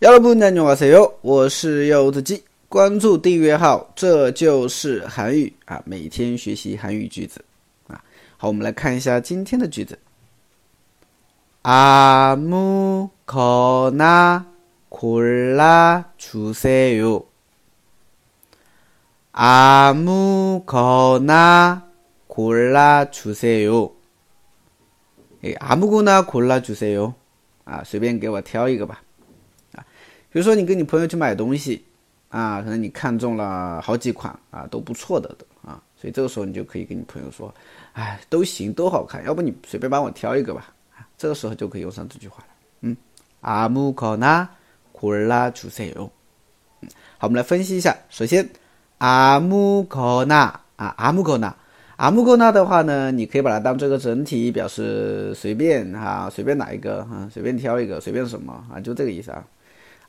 여러분 안녕하세요. 我是柚子鸡，关注订阅号，这就是韩语啊，每天学习韩语句子啊。好，我们来看一下今天的句子。아무거나골라주세 요。 아무거나골라주세 요。 哎，아무거나골라주세 요。 啊，随便给我挑一个吧。 比如说，你跟你朋友去买东西，啊，可能你看中了好几款啊，都不错的的啊，所以这个时候你就可以跟你朋友说，哎，都行，都好看，要不你随便帮我挑一个吧，啊，这个时候就可以用上这句话了，嗯，아무거나골라주세 요。 嗯，好，我们来分析一下，首先，아무거나啊，아무거나아무거나的话呢，你可以把它当这个整体，表示随便哈，随便哪一个啊，随便挑一个，随便什么啊，就这个意思啊。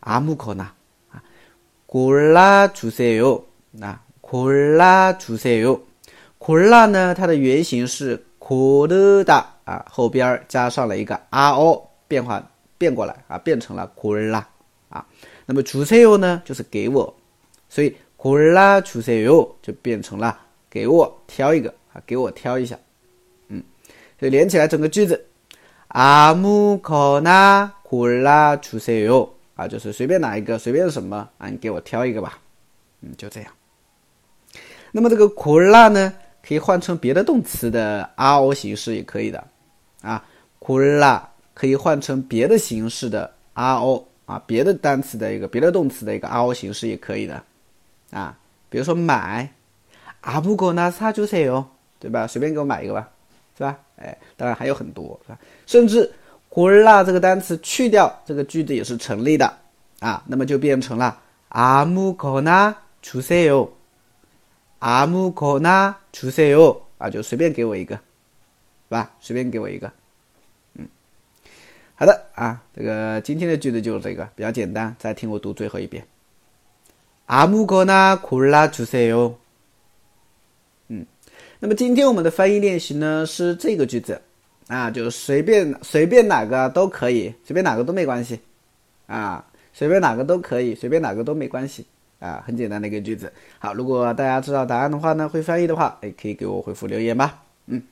아무거나아골라주세 요。 那골라주세 요。 골라呢，它的原型是고르다啊，后边加上了一个 ro，变化变过来啊，变成了골라啊。那么주세요呢，就是给我，所以골라주세요就变成了给我挑一个啊，给我挑一下。嗯，所以连起来整个句子，아무거나골라주세 요。 啊，就是随便哪一个，随便什么，啊，你给我挑一个吧，嗯，就这样。那么这个 Kura 呢，可以换成别的动词的 R O 形式也可以的啊，Kura 可以换成别的形式的 R O 啊，别的单词的一个，别的动词的一个 R O 形式也可以的啊。比如说买，啊，不过呢，是，就是有，对吧，随便给我买一个吧，是吧？哎，当然还有很多，是吧？甚至。골라这个单词去掉，这个句子也是成立的啊，那么就变成了아무거나주세 요， 아무거나주세 요， 啊，就随便给我一个，是吧？随便给我一个，嗯，好的啊，这个今天的句子就是这个，比较简单，再听我读最后一遍，아무거나골라주세 요， 嗯，那么今天我们的翻译练习呢是这个句子。 啊，就随便随便哪个都可以，随便哪个都没关系，啊，随便哪个都可以，随便哪个都没关系，啊，很简单的一个句子。好，如果大家知道答案的话呢，会翻译的话，哎，可以给我回复留言吧。嗯。